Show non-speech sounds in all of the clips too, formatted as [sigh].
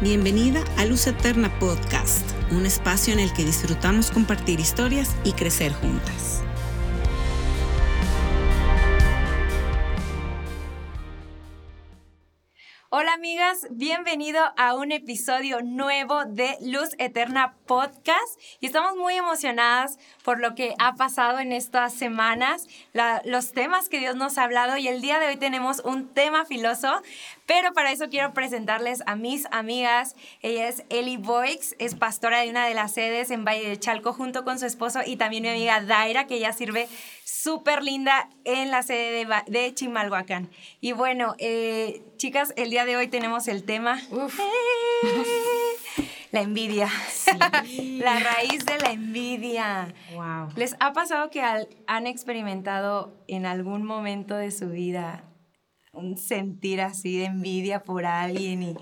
Bienvenida a Luz Eterna Podcast, un espacio en el que disfrutamos compartir historias y crecer juntas. Hola amigas, bienvenido a un episodio nuevo de Luz Eterna Podcast. Y estamos muy emocionadas por lo que ha pasado en estas semanas, los temas que Dios nos ha hablado. Y el día de hoy tenemos un tema filoso, pero para eso quiero presentarles a mis amigas. Ella es Eli Boix, es pastora de una de las sedes en Valle de Chalco junto con su esposo y también mi amiga Daira, que ella sirve súper linda en la sede de, de Chimalhuacán. Y bueno, eh, chicas, el día de hoy tenemos el tema... [laughs] La envidia. [laughs] la raíz de la envidia. Wow. ¿Les ha pasado que han experimentado en algún momento de su vida un sentir así de envidia por alguien y,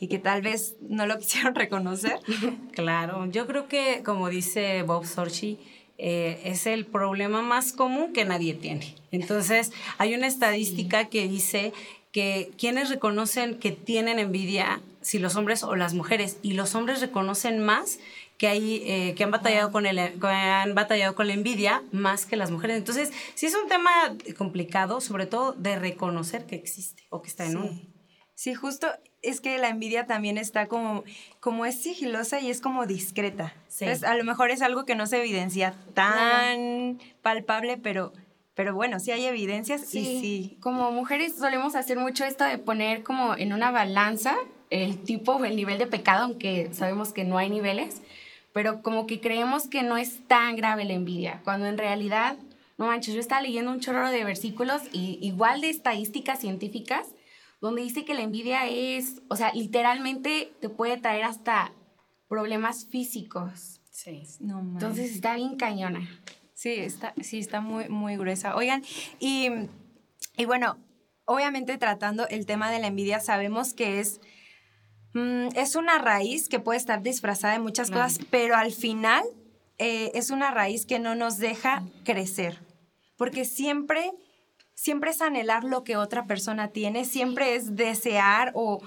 y, que tal vez no lo [laughs] quisieron reconocer? [laughs] Claro, yo creo que como dice Bob Sorchi, eh, es el problema más común que nadie tiene. Entonces, hay una estadística que dice que quienes reconocen que tienen envidia, si los hombres o las mujeres, y los hombres reconocen más que, hay, eh, que han, batallado con el, han batallado con la envidia más que las mujeres. Entonces, sí es un tema complicado, sobre todo de reconocer que existe o que está en uno. Sí, justo es que la envidia también está como, como es sigilosa y es como discreta. a lo mejor es algo que no se evidencia tan palpable, pero, pero bueno, sí hay evidencias y sí. Como mujeres solemos hacer mucho esto de poner como en una balanza el tipo o el nivel de pecado, aunque sabemos que no hay niveles, pero como que creemos que no es tan grave la envidia, cuando en realidad, no manches, yo estaba leyendo un chorro de versículos y igual de estadísticas científicas donde dice que la envidia es, o sea, literalmente te puede traer hasta problemas físicos. Sí. No, Entonces está bien cañona. Sí, está, sí, está muy, muy gruesa. Oigan, y, y bueno, obviamente tratando el tema de la envidia, sabemos que es, mm, es una raíz que puede estar disfrazada de muchas cosas, pero al final eh, es una raíz que no nos deja crecer, porque siempre siempre es anhelar lo que otra persona tiene, siempre es desear o,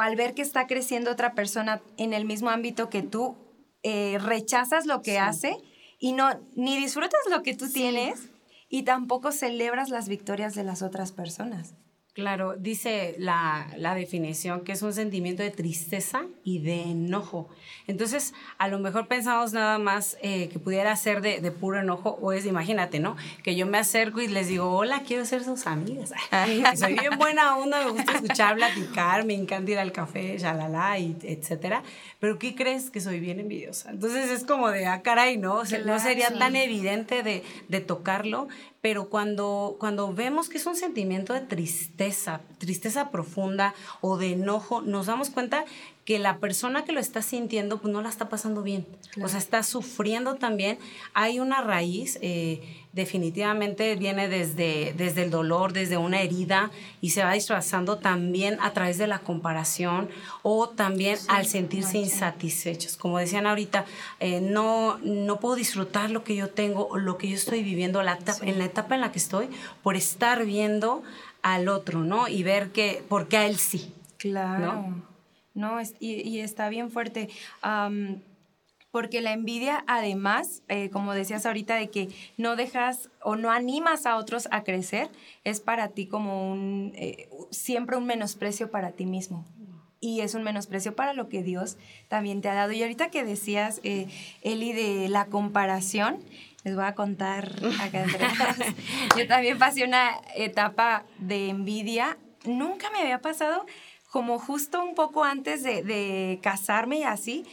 al ver que está creciendo otra persona en el mismo ámbito que tú, eh, rechazas lo que hace y no, ni disfrutas lo que tú tienes y tampoco celebras las victorias de las otras personas. Claro, dice la, definición que es un sentimiento de tristeza y de enojo. Entonces, a lo mejor pensamos nada más eh, que pudiera ser de, puro enojo, o es, imagínate, ¿no? Que yo me acerco y les digo, hola, quiero ser sus amigas. [laughs] soy bien buena onda, me gusta escuchar, platicar, me encanta ir al café, la y etcétera. Pero ¿qué crees? Que soy bien envidiosa. Entonces es como de, ah, caray, ¿no? no sería tan evidente de, de tocarlo, pero cuando, cuando vemos que es un sentimiento de tristeza, tristeza profunda o de enojo, nos damos cuenta que la persona que lo está sintiendo pues no la está pasando bien, o sea, está sufriendo también. Hay una raíz, eh, definitivamente viene desde, desde el dolor, desde una herida y se va disfrazando también a través de la comparación o también al sentirse insatisfechos. Como decían ahorita, eh, no, no puedo disfrutar lo que yo tengo lo que yo estoy viviendo la en la etapa en la que estoy por estar viendo al otro, ¿no? Y ver que, porque a él sí. Claro. ¿no? Y, está bien fuerte. porque la envidia, además, eh, como decías ahorita, de que no dejas o no animas a otros a crecer, es para ti como un, eh, siempre un menosprecio para ti mismo. Y es un menosprecio para lo que Dios también te ha dado. Y ahorita que decías, eh, Eli, de la comparación, les voy a contar acá [laughs] entre Yo también pasé una etapa de envidia. Nunca me había pasado como justo un poco antes de, casarme y así,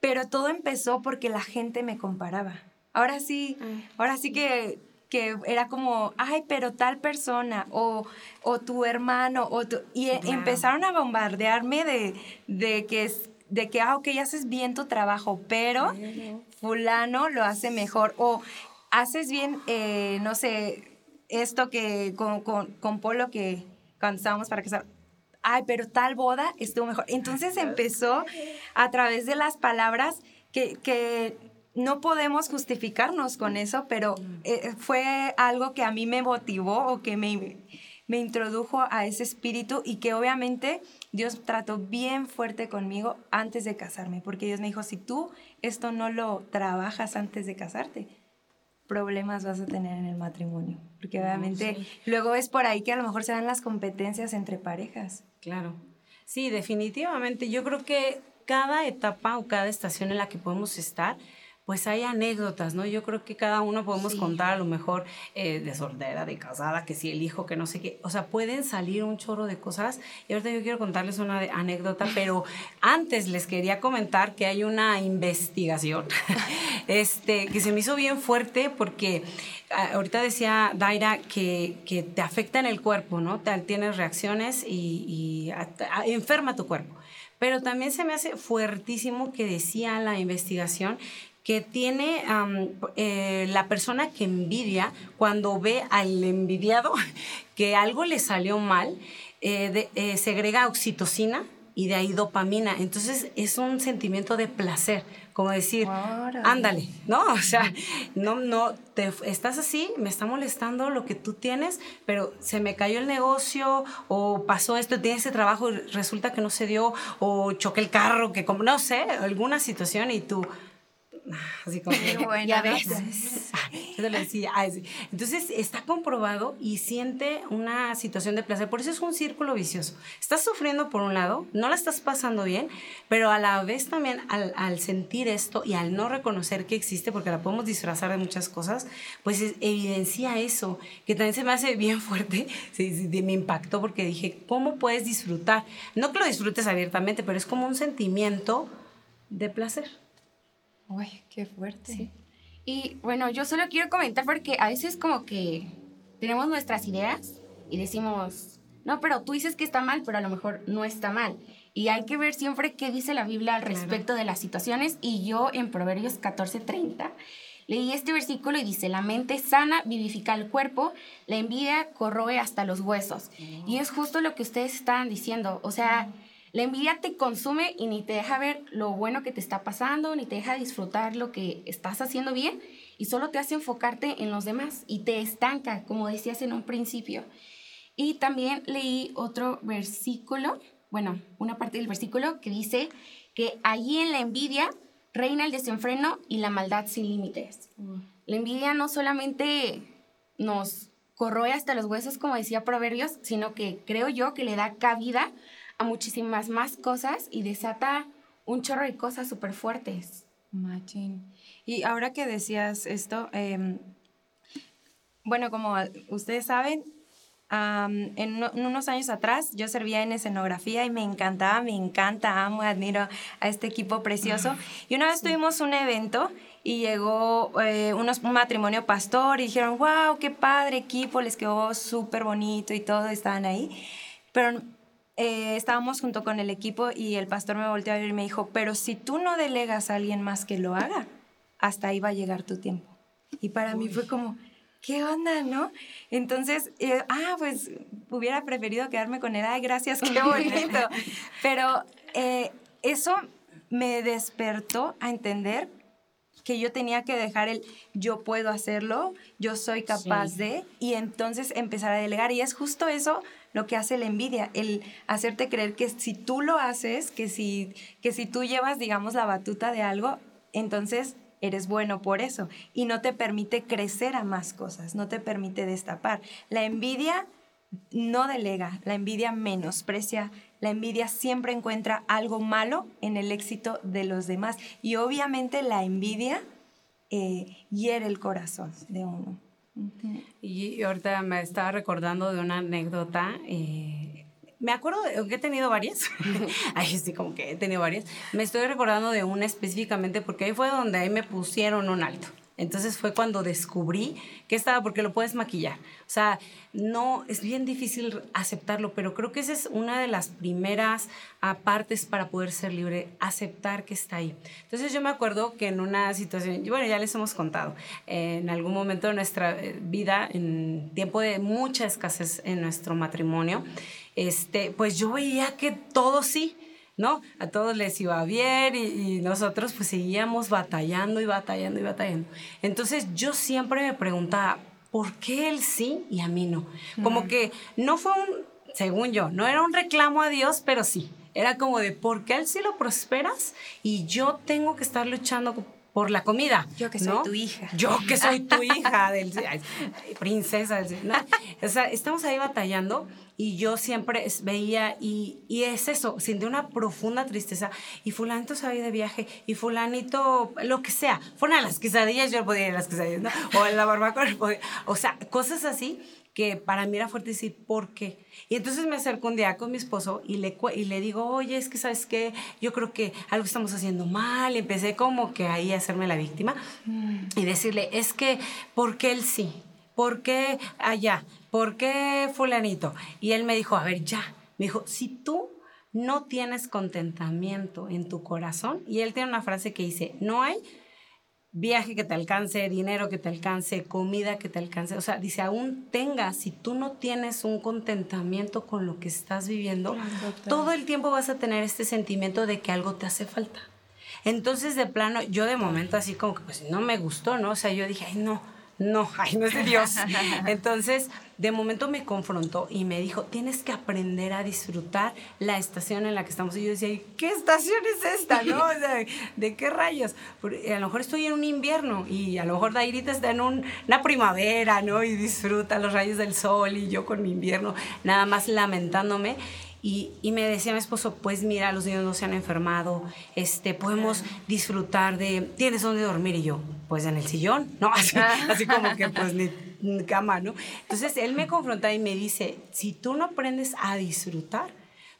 pero todo empezó porque la gente me comparaba. Ahora sí, ah. ahora sí que, que era como, ay, pero tal persona, o, o tu hermano, o tu, y empezaron a bombardearme de, de que de que, ah, ok, haces bien tu trabajo, pero fulano lo hace mejor, o haces bien, eh, no sé, esto que con, con, con Polo que cuando estábamos para casar, ay, pero tal boda estuvo mejor. Entonces empezó a través de las palabras que, no podemos justificarnos con eso, pero eh, fue algo que a mí me motivó o que me, me introdujo a ese espíritu y que obviamente Dios trató bien fuerte conmigo antes de casarme, porque Dios me dijo, si tú esto no lo trabajas antes de casarte, problemas vas a tener en el matrimonio, porque obviamente luego es por ahí que a lo mejor se dan las competencias entre parejas. Claro. Sí, definitivamente. Yo creo que cada etapa o cada estación en la que podemos estar, pues hay anécdotas, ¿no? Yo creo que cada uno podemos contar a lo mejor eh, de soltera, de casada, que si el hijo, que no sé qué. O sea, pueden salir un chorro de cosas. Y ahorita yo quiero contarles una anécdota, pero [laughs] antes les quería comentar que hay una investigación [laughs] este, que se me hizo bien fuerte porque ah, ahorita decía Daira que, que te afecta en el cuerpo, ¿no? Te, tienes reacciones y, y enferma tu cuerpo. Pero también se me hace fuertísimo que decía la investigación que tiene eh, la persona que envidia cuando ve al envidiado [laughs] que algo le salió mal, eh, eh, segrega oxitocina y de ahí dopamina. Entonces es un sentimiento de placer, como decir, ándale, ¿no? [laughs] O sea, no, no, te, estás así, me está molestando lo que tú tienes, pero se me cayó el negocio o pasó esto, tienes ese trabajo y resulta que no se dio o choqué el carro, que como, no sé, alguna situación y tú así como ya ves. Yo le decía, entonces está comprobado y siente una situación de placer. Por eso es un círculo vicioso. Estás sufriendo por un lado, no la estás pasando bien, pero a la vez también al, al sentir esto y al no reconocer que existe, porque la podemos disfrazar de muchas cosas, pues evidencia eso, que también se me hace bien fuerte, [laughs] sí, me impactó porque dije, ¿cómo puedes disfrutar? No que lo disfrutes abiertamente, pero es como un sentimiento de placer. Uy, qué fuerte. Y bueno, yo solo quiero comentar porque a veces como que tenemos nuestras ideas y decimos, no, pero tú dices que está mal, pero a lo mejor no está mal. Y hay que ver siempre qué dice la Biblia al respecto de las situaciones. Y yo en Proverbios 14:30 leí este versículo y dice, la mente sana vivifica el cuerpo, la envidia corroe hasta los huesos. Y es justo lo que ustedes estaban diciendo. O sea, la envidia te consume y ni te deja ver lo bueno que te está pasando, ni te deja disfrutar lo que estás haciendo bien y solo te hace enfocarte en los demás y te estanca, como decías en un principio. Y también leí otro versículo, bueno, una parte del versículo que dice que allí en la envidia reina el desenfreno y la maldad sin límites. Mm. La envidia no solamente nos corroe hasta los huesos, como decía Proverbios, sino que creo yo que le da cabida a muchísimas más cosas y desata un chorro de cosas súper fuertes. Machín. Y ahora que decías esto, em, bueno, como ustedes saben, en, unos años atrás yo servía en escenografía y me encantaba, me encanta, amo, admiro a este equipo precioso. [laughs] y una vez tuvimos un evento y llegó eh, un matrimonio pastor y dijeron, wow, qué padre equipo, les quedó súper bonito y todo, estaban ahí. Pero eh, estábamos junto con el equipo y el pastor me volteó a ver y me dijo, pero si tú no delegas a alguien más que lo haga, hasta ahí va a llegar tu tiempo. Y para mí fue como, ¿qué onda, no? Entonces, eh, ah, pues hubiera preferido quedarme con él, ay, gracias, qué [laughs] bonito. Pero eh, eso me despertó a entender que yo tenía que dejar el yo puedo hacerlo, yo soy capaz de, y entonces empezar a delegar. Y es justo eso lo que hace la envidia, el hacerte creer que si tú lo haces, que si, que si tú llevas, digamos, la batuta de algo, entonces eres bueno por eso y no te permite crecer a más cosas, no te permite destapar. La envidia no delega, la envidia menosprecia, la envidia siempre encuentra algo malo en el éxito de los demás y obviamente la envidia eh, hiere el corazón de uno. Y ahorita me estaba recordando de una anécdota. Eh, me acuerdo, de, que he tenido varias. [laughs] Ay, sí, como que he tenido varias. Me estoy recordando de una específicamente porque ahí fue donde ahí me pusieron un alto. Entonces fue cuando descubrí que estaba, porque lo puedes maquillar. O sea, no, es bien difícil aceptarlo, pero creo que esa es una de las primeras partes para poder ser libre, aceptar que está ahí. Entonces yo me acuerdo que en una situación, bueno, ya les hemos contado, en algún momento de nuestra eh, vida, en tiempo de mucha escasez en nuestro matrimonio, este, pues yo veía que todo sí, ¿no? A todos les iba bien y, nosotros pues seguíamos batallando y batallando y batallando. Entonces yo siempre me preguntaba, ¿por qué él sí y a mí no? Como que no fue un, según yo, no era un reclamo a Dios, pero sí. Era como de, ¿por qué él sí lo prosperas y yo tengo que estar luchando por la comida. Yo que soy tu hija. Yo que soy tu [laughs] hija, del, princesa. O sea, estamos ahí batallando y yo siempre veía y, y es eso, de una profunda tristeza. Y fulanito se de viaje y fulanito, lo que sea. Fueron a las quesadillas, yo podía ir a las quesadillas, ¿no? [laughs] O en la barbacoa, o sea, cosas así que para mí era fuerte decir, ¿por qué? Y entonces me acerco un día con mi esposo y le, y le digo, oye, es que sabes qué, yo creo que algo estamos haciendo mal. Y empecé como que ahí a hacerme la víctima mm. y decirle, es que, ¿por qué él sí? ¿Por qué allá? ¿Por qué fulanito? Y él me dijo, a ver, ya. Me dijo, si tú no tienes contentamiento en tu corazón, y él tiene una frase que dice, no hay viaje que te alcance, dinero que te alcance, comida que te alcance. O sea, dice, aún tengas, si tú no tienes un contentamiento con lo que estás viviendo, todo el tiempo vas a tener este sentimiento de que algo te hace falta. Entonces, de plano, yo de momento así como que pues no me gustó, ¿no? O sea, yo dije, ay, no, no, ay, no es de Dios. [laughs] Entonces, de momento me confrontó y me dijo, tienes que aprender a disfrutar la estación en la que estamos. Y yo decía, ¿qué estación es esta? ¿No? O sea, ¿de qué rayos? a lo mejor estoy en un invierno y a lo mejor Dairita está en una primavera, ¿no? Y disfruta los rayos del sol y yo con mi invierno, nada más lamentándome. Y, y, me decía mi esposo, pues mira, los niños no se han enfermado, este, podemos disfrutar de, ¿tienes dónde dormir? Y yo, pues en el sillón, ¿no? [laughs] Así, así como que pues ni cama, ¿no? Entonces él me confronta y me dice, si tú no aprendes a disfrutar,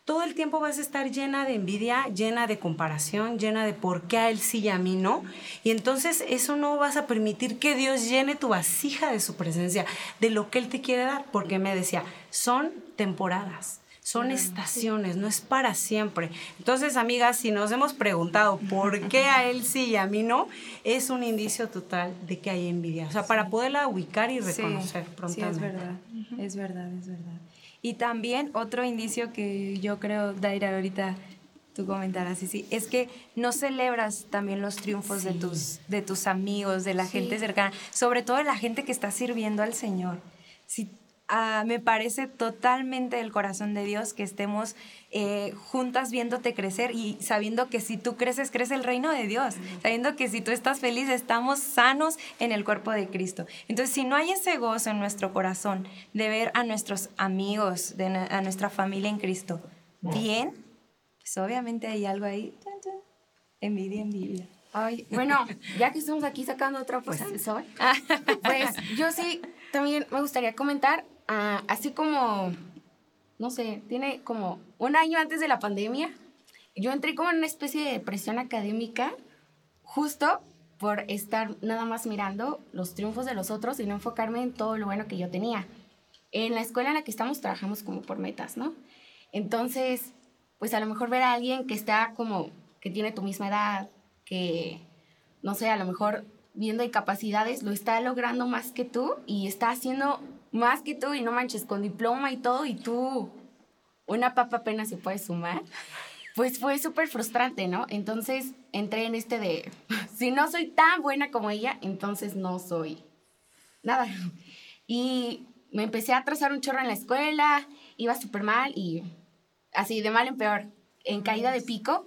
todo el tiempo vas a estar llena de envidia, llena de comparación, llena de por qué a él sí y a mí no. Y entonces eso no vas a permitir que Dios llene tu vasija de su presencia, de lo que Él te quiere dar, porque me decía, son temporadas. Son estaciones, no es para siempre. Entonces, amigas, si nos hemos preguntado por [laughs] qué a él sí y a mí no, es un indicio total de que hay envidia. O sea, para poderla ubicar y reconocer sí, Sí, es verdad, es verdad, es verdad. Y también otro indicio que yo creo, Daira, ahorita tú comentarás, sí, sí, es que no celebras también los triunfos de, tus, de tus amigos, de la gente cercana, sobre todo de la gente que está sirviendo al Señor. Si Ah, me parece totalmente el corazón de Dios que estemos eh, juntas viéndote crecer y sabiendo que si tú creces, crece el reino de Dios, sabiendo que si tú estás feliz, estamos sanos en el cuerpo de Cristo. Entonces, si no hay ese gozo en nuestro corazón de ver a nuestros amigos, de, a nuestra familia en Cristo bien, pues obviamente hay algo ahí, envidia, envidia. Ay, bueno, ya que estamos aquí sacando otra cosa pues, pues yo sí también me gustaría comentar Ah, así como, no sé, tiene como un año antes de la pandemia, yo entré como en una especie de depresión académica, justo por estar nada más mirando los triunfos de los otros y no enfocarme en todo lo bueno que yo tenía. En la escuela en la que estamos trabajamos como por metas, ¿no? Entonces, pues a lo mejor ver a alguien que está como, que tiene tu misma edad, que, no sé, a lo mejor viendo incapacidades, lo está logrando más que tú y está haciendo más que tú y no manches, con diploma y todo, y tú, una papa apenas se puede sumar, pues fue súper frustrante, ¿no? Entonces entré en este de, [laughs] si no soy tan buena como ella, entonces no soy nada. Y me empecé a trazar un chorro en la escuela, iba súper mal y así de mal en peor, en caída de pico,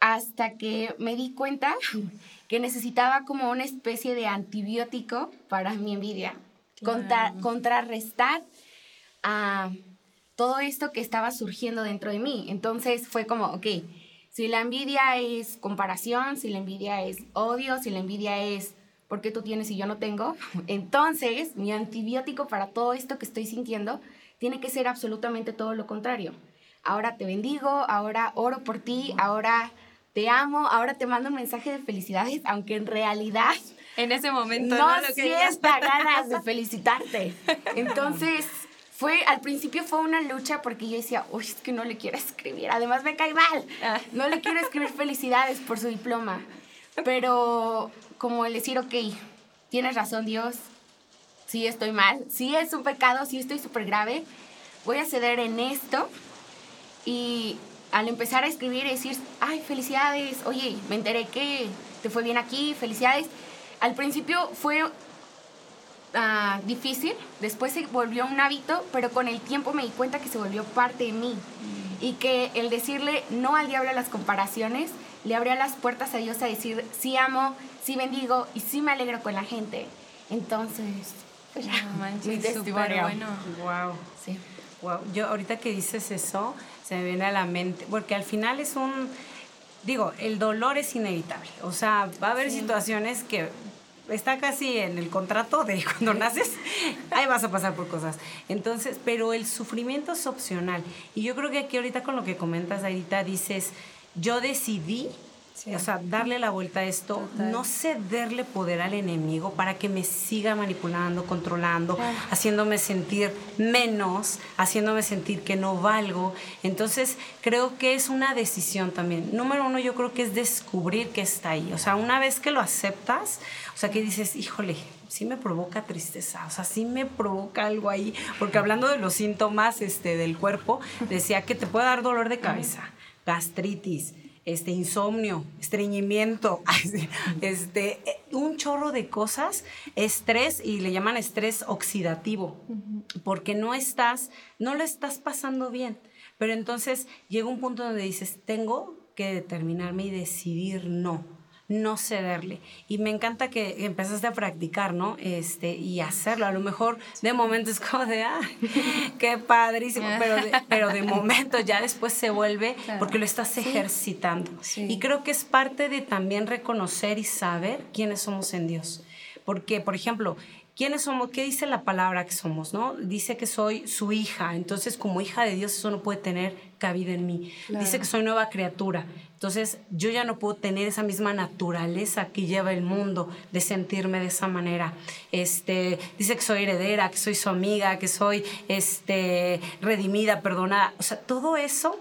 hasta que me di cuenta [laughs] que necesitaba como una especie de antibiótico para mi envidia contrarrestar a todo esto que estaba surgiendo dentro de mí. Entonces fue como, ok, si la envidia es comparación, si la envidia es odio, si la envidia es porque tú tienes y yo no tengo, [laughs] entonces mi antibiótico para todo esto que estoy sintiendo tiene que ser absolutamente todo lo contrario. Ahora te bendigo, ahora oro por ti, ahora te amo, ahora te mando un mensaje de felicidades, aunque en realidad en ese momento. No, no siesta ganas de felicitarte. Entonces, fue, al principio fue una lucha porque yo decía, uy, es que no le quiero escribir, además me cae mal, ah. no le quiero escribir felicidades por su diploma. Pero como el decir, ok, tienes razón Dios, sí estoy mal, sí es un pecado, sí estoy súper grave, voy a ceder en esto y al empezar a escribir y decir, ay, felicidades, oye, me enteré que te fue bien aquí, felicidades, al principio fue ah, difícil, después se volvió un hábito, pero con el tiempo me di cuenta que se volvió parte de mí. Y que el decirle no al diablo a las comparaciones le abría las puertas a Dios a decir sí amo, sí bendigo y sí me alegro con la gente. Entonces, pues ya, No manches, mi súper testimonio. bueno. Wow. Sí. Wow. Yo ahorita que dices eso, se me viene a la mente, porque al final es un, digo, el dolor es inevitable. O sea, va a haber situaciones que está casi en el contrato de [laughs] cuando naces, ahí vas a pasar por cosas. Entonces, pero el sufrimiento es opcional. Y yo creo que aquí ahorita con lo que comentas, ahorita dices, yo decidí Sí. O sea, darle la vuelta a esto, Total. no cederle poder al enemigo para que me siga manipulando, controlando, haciéndome sentir menos, haciéndome sentir que no valgo. Entonces, creo que es una decisión también. Número uno, yo creo que es descubrir que está ahí. O sea, una vez que lo aceptas, o sea, que dices, híjole, sí me provoca tristeza, o sea, sí me provoca algo ahí. Porque hablando de los síntomas este, del cuerpo, decía que te puede dar dolor de cabeza, gastritis, este insomnio, estreñimiento, [laughs] este, eh, un chorro de cosas, estrés y le llaman estrés oxidativo, porque no estás, no lo estás pasando bien. Pero entonces llega un punto donde dices, tengo que determinarme y decidir no, no cederle. Y me encanta que empezaste a practicar, ¿no? Este, y hacerlo. A lo mejor de momento es como de, ah, [laughs] qué padrísimo, pero de, pero de momento ya después se vuelve porque lo estás ejercitando. Sí. Y creo que es parte de también reconocer y saber quiénes somos en Dios. Porque, por ejemplo, ¿quiénes somos? ¿Qué dice la palabra que somos? ¿no? Dice que soy su hija. Entonces, como hija de Dios, eso no puede tener cabida en mí. Dice que soy nueva criatura. Entonces, yo ya no puedo tener esa misma naturaleza que lleva el mundo de sentirme de esa manera. Este, dice que soy heredera, que soy su amiga, que soy este, redimida, perdonada. O sea, todo eso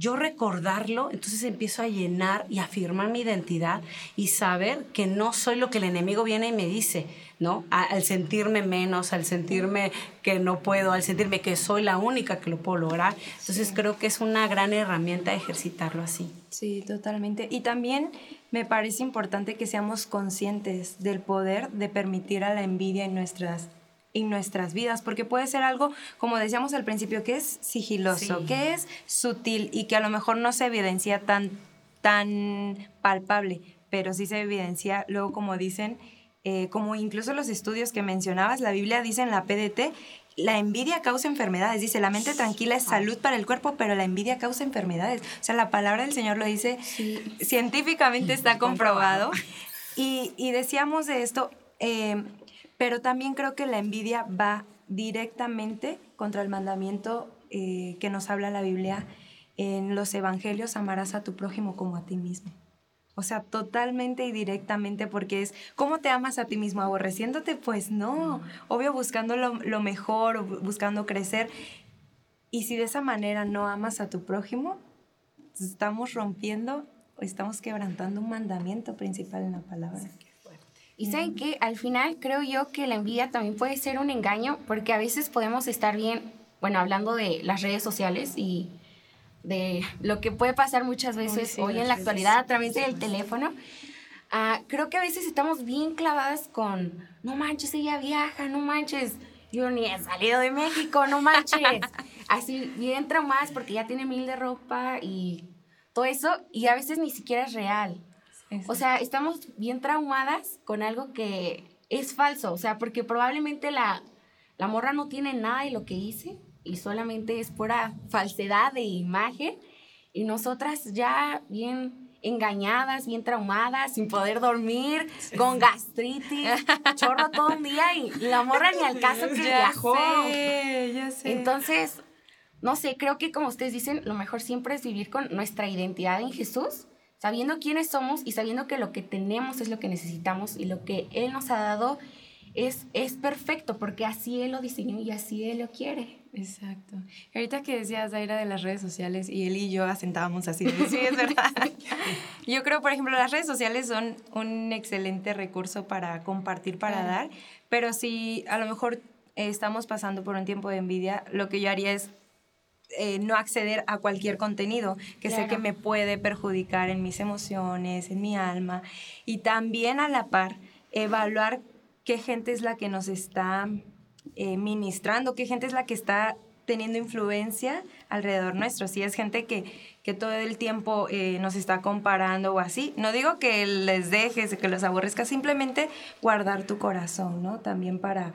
yo recordarlo, entonces empiezo a llenar y afirmar mi identidad y saber que no soy lo que el enemigo viene y me dice, ¿no? Al sentirme menos, al sentirme que no puedo, al sentirme que soy la única que lo puedo lograr. Entonces creo que es una gran herramienta ejercitarlo así. Sí, totalmente. Y también me parece importante que seamos conscientes del poder de permitir a la envidia en nuestras en nuestras vidas, porque puede ser algo, como decíamos al principio, que es sigiloso, Sí. que es sutil y que a lo mejor no se evidencia tan, tan palpable, pero sí se evidencia luego, como dicen, eh, como incluso los estudios que mencionabas, la Biblia dice en la PDT, la envidia causa enfermedades. Dice, la mente tranquila es salud para el cuerpo, pero la envidia causa enfermedades. O sea, la palabra del Señor lo dice, científicamente está comprobado. Y, y decíamos de esto, eh, pero también creo que la envidia va directamente contra el mandamiento eh, que nos habla la Biblia en los evangelios, amarás a tu prójimo como a ti mismo. O sea, totalmente y directamente porque es, ¿cómo te amas a ti mismo? ¿Aborreciéndote? Pues no, obvio buscando lo, lo mejor, buscando crecer. Y si de esa manera no amas a tu prójimo, estamos rompiendo, o estamos quebrantando un mandamiento principal en la palabra. Y saben que al final creo yo que la envidia también puede ser un engaño porque a veces podemos estar bien, bueno, hablando de las redes sociales y de lo que puede pasar muchas veces sí, hoy en la actualidad a través del teléfono. Ah, creo que a veces estamos bien clavadas con, no manches, ella viaja, no manches, yo ni he salido de México, no manches. [laughs] Así bien traumadas porque ya tiene mil de ropa y todo eso y a veces ni siquiera es real. O sea, estamos bien traumadas con algo que es falso. O sea, porque probablemente la, la morra no tiene nada de lo que dice y solamente es pura falsedad de imagen. Y nosotras ya bien engañadas, bien traumadas, sin poder dormir, con gastritis, chorro todo un día y la morra ni al caso que viajó. sé, ya sé. Entonces, no sé, creo que como ustedes dicen, lo mejor siempre es vivir con nuestra identidad en Jesús, sabiendo quiénes somos y sabiendo que lo que tenemos es lo que necesitamos y lo que Él nos ha dado es, es perfecto, porque así Él lo diseñó y así Él lo quiere. Exacto. Ahorita que decías, Zaira, de las redes sociales, y él y yo asentábamos así, de, sí, es verdad. [laughs] yo creo, por ejemplo, las redes sociales son un excelente recurso para compartir, para dar, pero si a lo mejor estamos pasando por un tiempo de envidia, lo que yo haría es eh, no acceder a cualquier contenido que sé que me puede perjudicar en mis emociones, en mi alma, y también a la par evaluar qué gente es la que nos está eh, ministrando, qué gente es la que está teniendo influencia alrededor nuestro. Si es gente que, que todo el tiempo eh, nos está comparando o así, no digo que les dejes, que los aborrezcas, simplemente guardar tu corazón, ¿no? También para,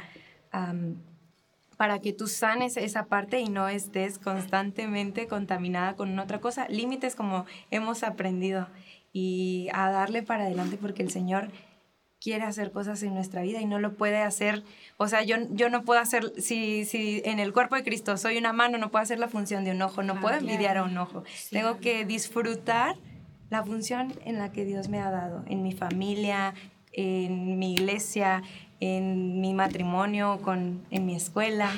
para que tú sanes esa parte y no estés constantemente contaminada con otra cosa. Límites como hemos aprendido y a darle para adelante porque el Señor quiere hacer cosas en nuestra vida y no lo puede hacer. O sea, yo, yo no puedo hacer, si, si en el cuerpo de Cristo soy una mano, no puedo hacer la función de un ojo, no puedo envidiar a un ojo. Tengo que disfrutar la función en la que Dios me ha dado, en mi familia, en mi iglesia, en mi matrimonio, con, en mi escuela,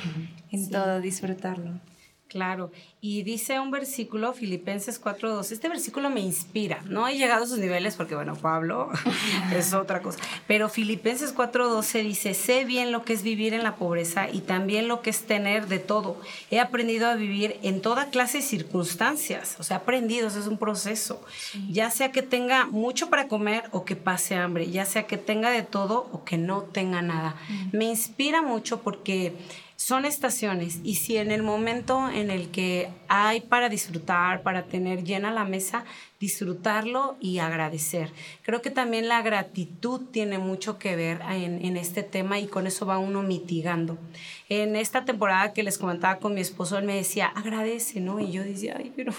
en todo, disfrutarlo. Claro, y dice un versículo, Filipenses 4.2, este versículo me inspira, no he llegado a sus niveles porque, bueno, Pablo [laughs] es otra cosa, pero Filipenses 4.12 dice, sé bien lo que es vivir en la pobreza y también lo que es tener de todo. He aprendido a vivir en toda clase de circunstancias, o sea, aprendido, eso es un proceso, ya sea que tenga mucho para comer o que pase hambre, ya sea que tenga de todo o que no tenga nada. Me inspira mucho porque son estaciones y si en el momento en el que hay para disfrutar, para tener llena la mesa, disfrutarlo y agradecer. Creo que también la gratitud tiene mucho que ver en, este tema y con eso va uno mitigando. En esta temporada que les comentaba con mi esposo, él me decía, agradece, ¿no? Y yo decía, ay, pero,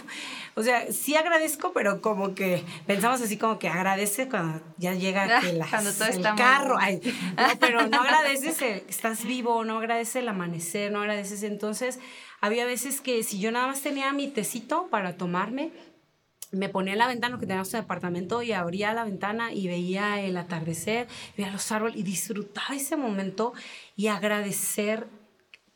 o sea, sí agradezco, pero como que pensamos así como que agradece cuando ya llega ah, el carro, pero no agradeces, que estás vivo, no agradeces el amanecer, no agradeces. Entonces, había veces que si yo nada más tenía mi tecito para tomarme, me ponía en la ventana, que teníamos un departamento, y abría la ventana y veía el atardecer, veía los árboles y disfrutaba ese momento y agradecer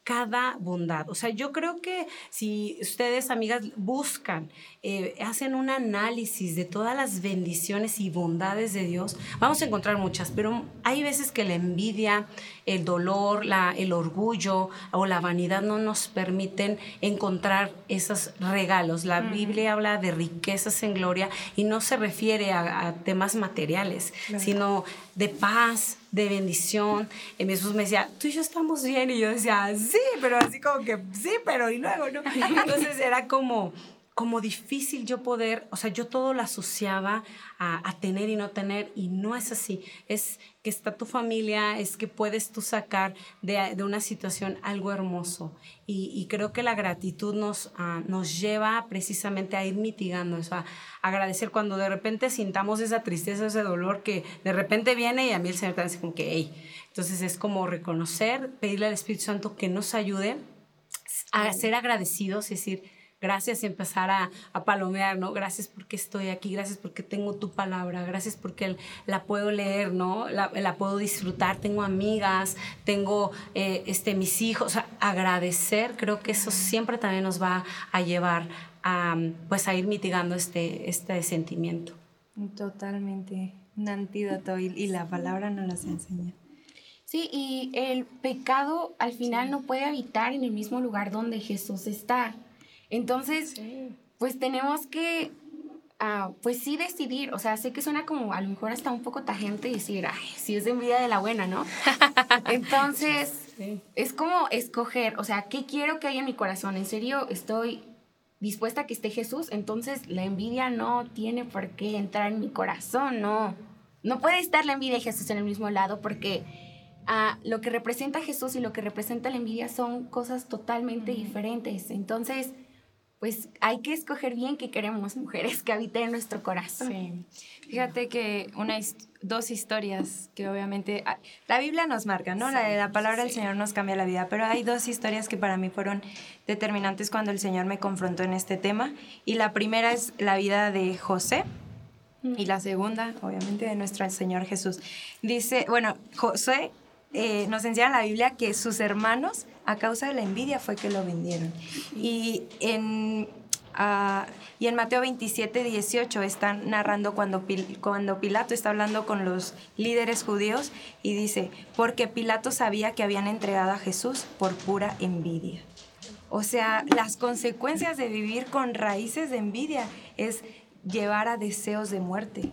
cada bondad. O sea, yo creo que si ustedes, amigas, buscan, eh, hacen un análisis de todas las bendiciones y bondades de Dios, vamos a encontrar muchas, pero hay veces que la envidia, el dolor, la, el orgullo o la vanidad no nos permiten encontrar esos regalos. La Biblia habla de riquezas en gloria y no se refiere a, temas materiales, sino de paz, de bendición. Y mi esposo me decía, tú y yo estamos bien. Y yo decía, sí, pero así como que, sí, pero y luego, ¿no? [laughs] Entonces era como, como difícil yo poder, o sea, yo todo lo asociaba a, tener y no tener y no es así. Es que está tu familia, es que puedes tú sacar de, de una situación algo hermoso. Y, y, creo que la gratitud nos, ah, nos lleva precisamente a ir mitigando eso, a agradecer cuando de repente sintamos esa tristeza, ese dolor que de repente viene y a mí el Señor te dice como que, hey, entonces es como reconocer, pedirle al Espíritu Santo que nos ayude a ser agradecidos, es decir, Gracias y empezar a, a, palomear, ¿no? Gracias porque estoy aquí, gracias porque tengo tu palabra, gracias porque la puedo leer, ¿no? La, la puedo disfrutar, tengo amigas, tengo eh, este, mis hijos. agradecer, creo que eso siempre también nos va a llevar a, pues, a ir mitigando este, este sentimiento. Totalmente, un antídoto y, y la palabra nos las enseña. Sí, y el pecado al final no puede habitar en el mismo lugar donde Jesús está. Entonces, pues tenemos que, ah, pues sí decidir, o sea, sé que suena como a lo mejor hasta un poco tajante decir, ay, si es de envidia de la buena, ¿no? [laughs] Entonces, es como escoger, o sea, ¿qué quiero que haya en mi corazón? ¿En serio estoy dispuesta a que esté Jesús? Entonces, la envidia no tiene por qué entrar en mi corazón, no. No puede estar la envidia y Jesús en el mismo lado porque ah, lo que representa Jesús y lo que representa la envidia son cosas totalmente diferentes. Entonces, pues hay que escoger bien qué queremos mujeres que habiten en nuestro corazón. Sí. Fíjate que una, dos historias que obviamente ah, la Biblia nos marca, ¿no? la, la palabra del Señor nos cambia la vida, pero hay dos historias que para mí fueron determinantes cuando el Señor me confrontó en este tema. Y la primera es la vida de José. Y la segunda, obviamente, de nuestro Señor Jesús. Dice, bueno, José eh, nos enseña la Biblia que sus hermanos, a causa de la envidia, fue que lo vendieron. Y en, uh, y en Mateo 27, 18 están narrando cuando, cuando Pilato está hablando con los líderes judíos y dice, porque Pilato sabía que habían entregado a Jesús por pura envidia. O sea, las consecuencias de vivir con raíces de envidia es llevar a deseos de muerte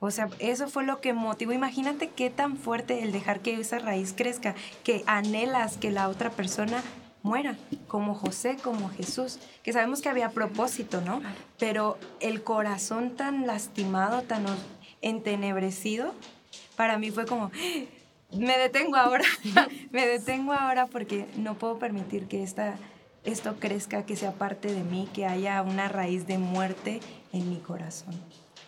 O sea, eso fue lo que motivó. Imagínate qué tan fuerte el dejar que esa raíz crezca, que anhelas que la otra persona muera, como José, como Jesús, que sabemos que había propósito, ¿no? Pero el corazón tan lastimado, tan entenebrecido, para mí fue como, me detengo ahora, [laughs] [laughs] me detengo ahora porque no puedo permitir que esta, esto crezca, que sea parte de mí, que haya una raíz de muerte en mi corazón.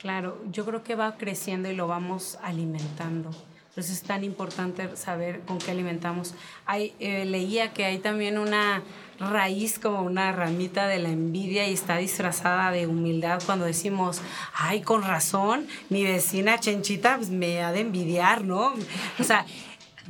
Claro, yo creo que va creciendo y lo vamos alimentando. Eso es tan importante saber con qué alimentamos. Hay, eh, leía que hay también una raíz como una ramita de la envidia y está disfrazada de humildad cuando decimos, ay, con razón, mi vecina Chenchita pues, me ha de envidiar, ¿no? O sea,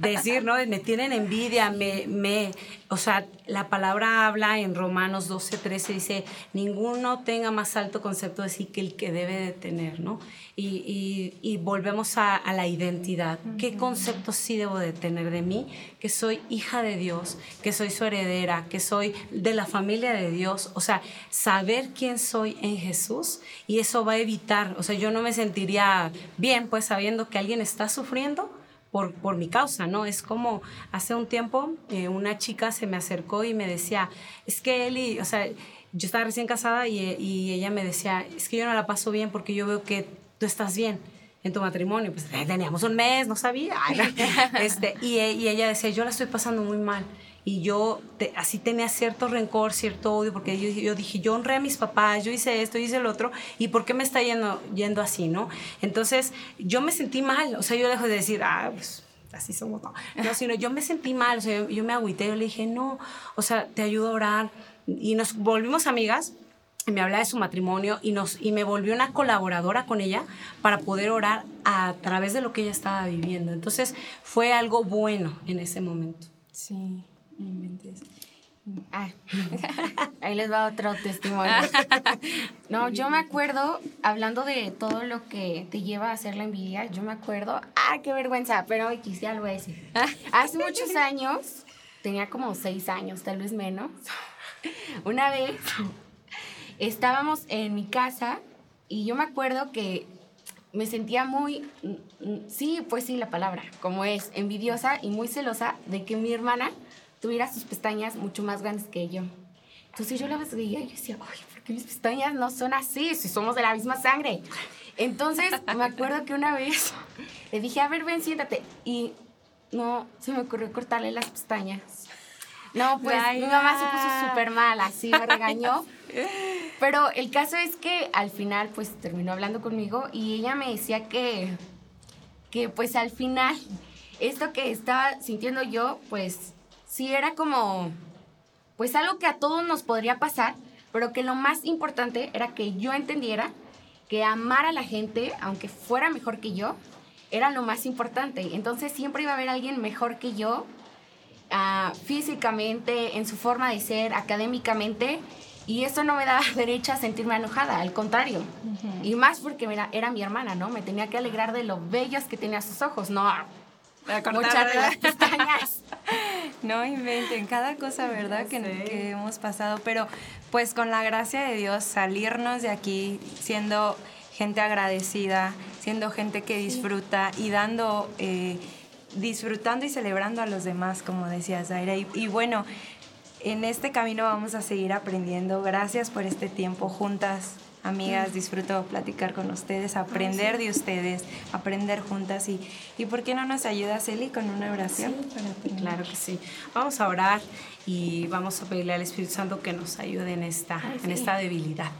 decir, ¿no? Me tienen envidia, me, me, o sea, la palabra habla en Romanos 12, 13, dice, ninguno tenga más alto concepto de sí que el que debe de tener, ¿no? Y, y, volvemos a, a, la identidad. ¿Qué concepto sí debo de tener de mí? Que soy hija de Dios, que soy su heredera, que soy de la familia de Dios. O sea, saber quién soy en Jesús y eso va a evitar, o sea, yo no me sentiría bien pues sabiendo que alguien está sufriendo por, por mi causa, ¿no? Es como hace un tiempo eh, una chica se me acercó y me decía, es que Eli, o sea, yo estaba recién casada y, y, ella me decía, es que yo no la paso bien porque yo veo que tú estás bien en tu matrimonio. Pues teníamos un mes, no sabía. [laughs] Este, y, y ella decía, yo la estoy pasando muy mal y yo así tenía cierto rencor, cierto odio, porque yo, yo, dije, yo honré a mis papás, yo hice esto, hice lo otro, ¿y por qué me está yendo, yendo así, no? Entonces, yo me sentí mal, o sea, yo dejo de decir, ah, pues así somos, no, [laughs] no sino yo me sentí mal, o sea, yo, me agüité, yo le dije, no, o sea, te ayudo a orar, y nos volvimos amigas, me hablaba de su matrimonio y, nos, y me volvió una colaboradora con ella para poder orar a través de lo que ella estaba viviendo. Entonces fue algo bueno en ese momento. Sí. Ah, [laughs] ahí les va otro testimonio. [laughs] No, yo me acuerdo, hablando de todo lo que te lleva a hacer la envidia, yo me acuerdo, ah, qué vergüenza, pero quisiera algo decir. [laughs] Hace muchos años, tenía como seis años, tal vez menos, una vez estábamos en mi casa y yo me acuerdo que me sentía muy, sí, pues sí, la palabra, como es, envidiosa y muy celosa de que mi hermana tuviera sus pestañas mucho más grandes que yo. Entonces yo la veía y yo decía, oye, ¿por qué mis pestañas no son así si somos de la misma sangre? Entonces me acuerdo que una vez le dije, a ver, ven, siéntate. Y no, se me ocurrió cortarle las pestañas. No, pues mi mamá se puso súper mal, así me regañó. Pero el caso es que al final pues terminó hablando conmigo y ella me decía que, que pues al final esto que estaba sintiendo yo pues sí era como, pues algo que a todos nos podría pasar, pero que lo más importante era que yo entendiera que amar a la gente, aunque fuera mejor que yo, era lo más importante. Entonces siempre iba a haber alguien mejor que yo, uh, físicamente, en su forma de ser, académicamente, y eso no me daba [laughs] derecho a sentirme enojada, al contrario. Y más porque era, era mi hermana, ¿no? Me tenía que alegrar de lo bellos que tenía sus ojos, no muchas las pestañas. [laughs] No inventen, cada cosa, ¿verdad? Que, que, hemos pasado. Pero pues con la gracia de Dios, salirnos de aquí siendo gente agradecida, siendo gente que disfruta y dando, eh, disfrutando y celebrando a los demás, como decía Zaira. Y, y bueno, en este camino vamos a seguir aprendiendo. Gracias por este tiempo juntas amigas, disfruto platicar con ustedes, aprender de ustedes, aprender juntas y, y ¿por qué no nos ayuda Celi con una oración? claro que sí. Vamos a orar y vamos a pedirle al Espíritu Santo que nos ayude en esta, en esta debilidad.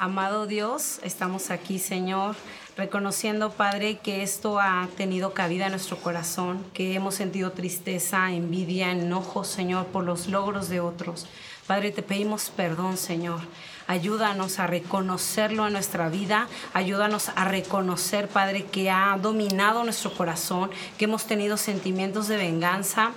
Amado Dios, estamos aquí, Señor, reconociendo, Padre, que esto ha tenido cabida en nuestro corazón, que hemos sentido tristeza, envidia, enojo, Señor, por los logros de otros. Padre, te pedimos perdón, Señor. Ayúdanos a reconocerlo en nuestra vida. Ayúdanos a reconocer, Padre, que ha dominado nuestro corazón, que hemos tenido sentimientos de venganza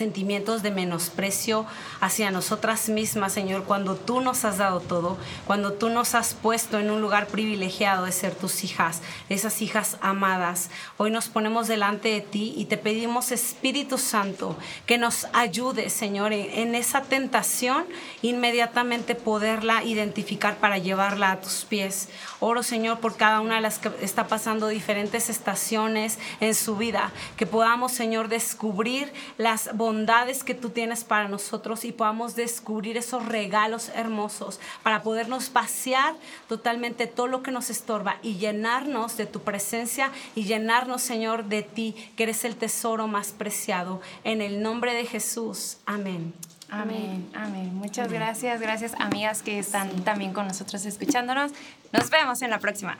sentimientos de menosprecio hacia nosotras mismas, Señor, cuando tú nos has dado todo, cuando tú nos has puesto en un lugar privilegiado de ser tus hijas, esas hijas amadas. Hoy nos ponemos delante de ti y te pedimos, Espíritu Santo, que nos ayude, Señor, en, esa tentación, inmediatamente poderla identificar para llevarla a tus pies. Oro, Señor, por cada una de las que está pasando diferentes estaciones en su vida, que podamos, Señor, descubrir las bondades que tú tienes para nosotros y podamos descubrir esos regalos hermosos para podernos pasear totalmente todo lo que nos estorba y llenarnos de tu presencia y llenarnos, Señor, de ti, que eres el tesoro más preciado. En el nombre de Jesús. Amén. Amén, amén. Muchas gracias, gracias amigas que están también con nosotros escuchándonos. Nos vemos en la próxima.